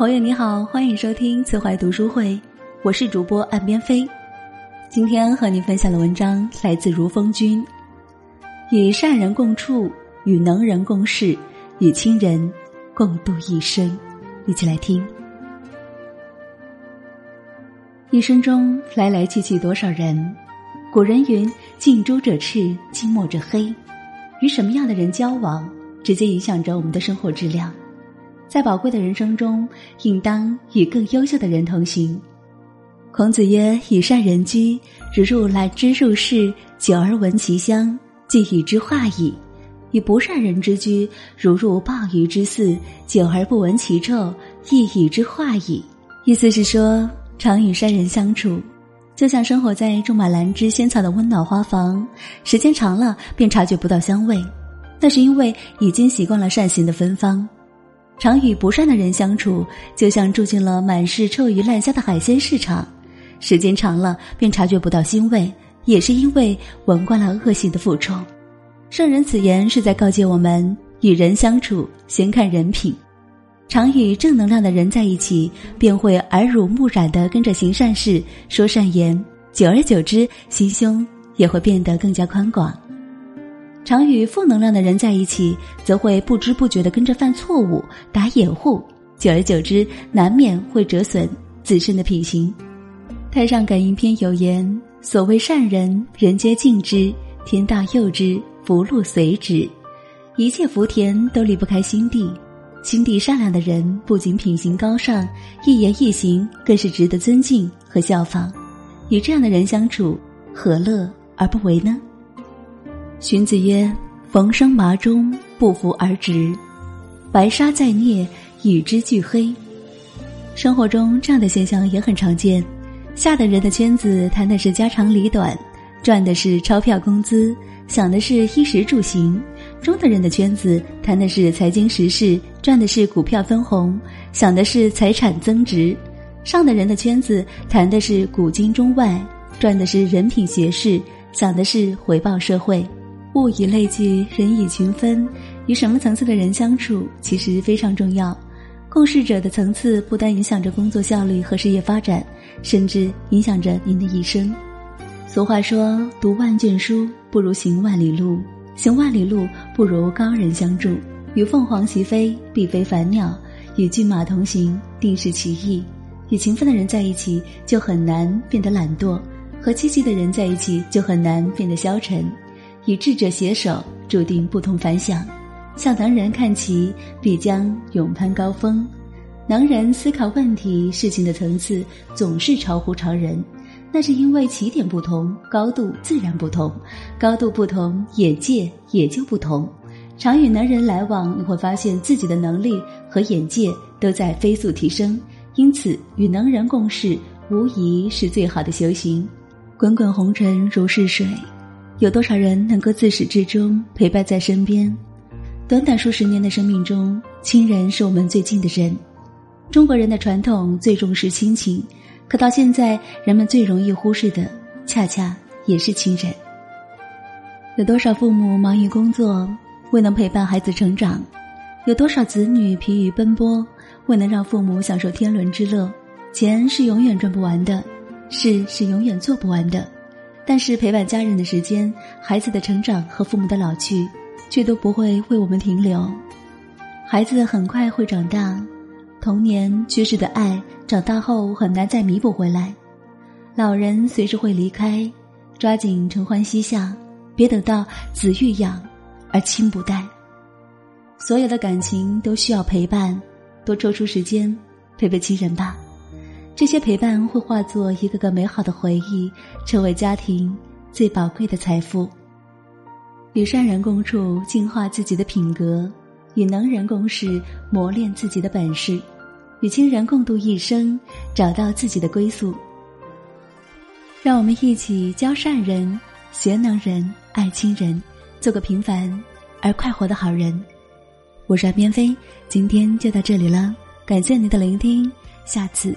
朋友你好，欢迎收听慈怀读书会，我是主播岸边飞。今天和你分享的文章来自如风君，与善人共处，与能人共事，与亲人共度一生。一起来听。一生中来来去去多少人？古人云：“近朱者赤，近墨者黑。”与什么样的人交往，直接影响着我们的生活质量。在宝贵的人生中，应当与更优秀的人同行。孔子曰：“以善人居，如入兰之入室，久而闻其香，即与之化矣；以不善人之居，如入鲍鱼之肆，久而不闻其臭，亦与之化矣。”意思是说，常与善人相处，就像生活在种满兰芝仙草的温暖花房，时间长了便察觉不到香味，那是因为已经习惯了善行的芬芳。常与不善的人相处，就像住进了满是臭鱼烂虾的海鲜市场，时间长了便察觉不到腥味，也是因为闻惯了恶性的腐臭。圣人此言是在告诫我们：与人相处，先看人品。常与正能量的人在一起，便会耳濡目染的跟着行善事、说善言，久而久之，心胸也会变得更加宽广。常与负能量的人在一起，则会不知不觉的跟着犯错误、打掩护，久而久之，难免会折损自身的品行。太上感应篇有言：“所谓善人，人皆敬之，天道佑之，福禄随之。一切福田都离不开心地。心地善良的人，不仅品行高尚，一言一行更是值得尊敬和效仿。与这样的人相处，何乐而不为呢？”荀子曰：“逢生麻中，不服而直；白沙在涅，与之俱黑。”生活中这样的现象也很常见。下的人的圈子谈的是家长里短，赚的是钞票工资，想的是衣食住行；中的人的圈子谈的是财经时事，赚的是股票分红，想的是财产增值；上的人的圈子谈的是古今中外，赚的是人品学识，想的是回报社会。物以类聚，人以群分。与什么层次的人相处，其实非常重要。共事者的层次不单影响着工作效率和事业发展，甚至影响着您的一生。俗话说：“读万卷书不如行万里路，行万里路不如高人相助。”与凤凰齐飞，必非凡鸟；与骏马同行，定是奇异。与勤奋的人在一起，就很难变得懒惰；和积极的人在一起，就很难变得消沉。与智者携手，注定不同凡响。向能人看齐，必将勇攀高峰。能人思考问题、事情的层次总是超乎常人，那是因为起点不同，高度自然不同。高度不同，眼界也就不同。常与能人来往，你会发现自己的能力和眼界都在飞速提升。因此，与能人共事，无疑是最好的修行。滚滚红尘如是水。有多少人能够自始至终陪伴在身边？短短数十年的生命中，亲人是我们最近的人。中国人的传统最重视亲情，可到现在，人们最容易忽视的，恰恰也是亲人。有多少父母忙于工作，未能陪伴孩子成长？有多少子女疲于奔波，未能让父母享受天伦之乐？钱是永远赚不完的，事是永远做不完的。但是陪伴家人的时间、孩子的成长和父母的老去，却都不会为我们停留。孩子很快会长大，童年缺失的爱，长大后很难再弥补回来。老人随时会离开，抓紧承欢膝下，别等到子欲养而亲不待。所有的感情都需要陪伴，多抽出时间陪陪亲人吧。这些陪伴会化作一个个美好的回忆，成为家庭最宝贵的财富。与善人共处，净化自己的品格；与能人共事，磨练自己的本事；与亲人共度一生，找到自己的归宿。让我们一起教善人、学能人、爱亲人，做个平凡而快活的好人。我是边飞，今天就到这里了，感谢您的聆听，下次。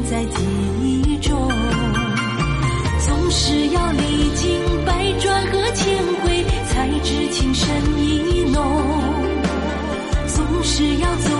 是要走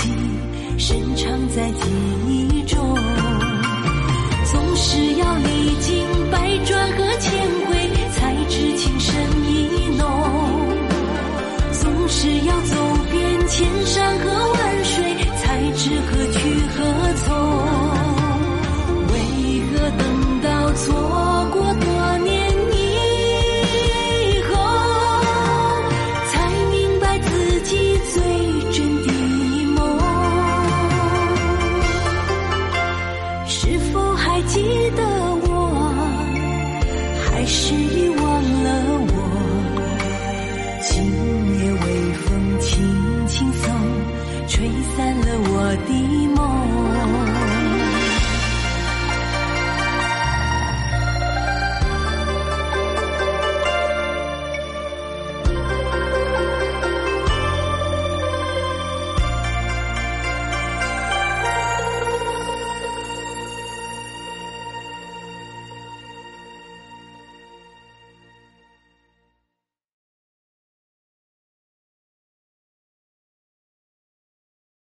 情深藏在记忆中总是要历经百转和千回才知情深意浓总是要走遍千山和万水才知何了我的梦。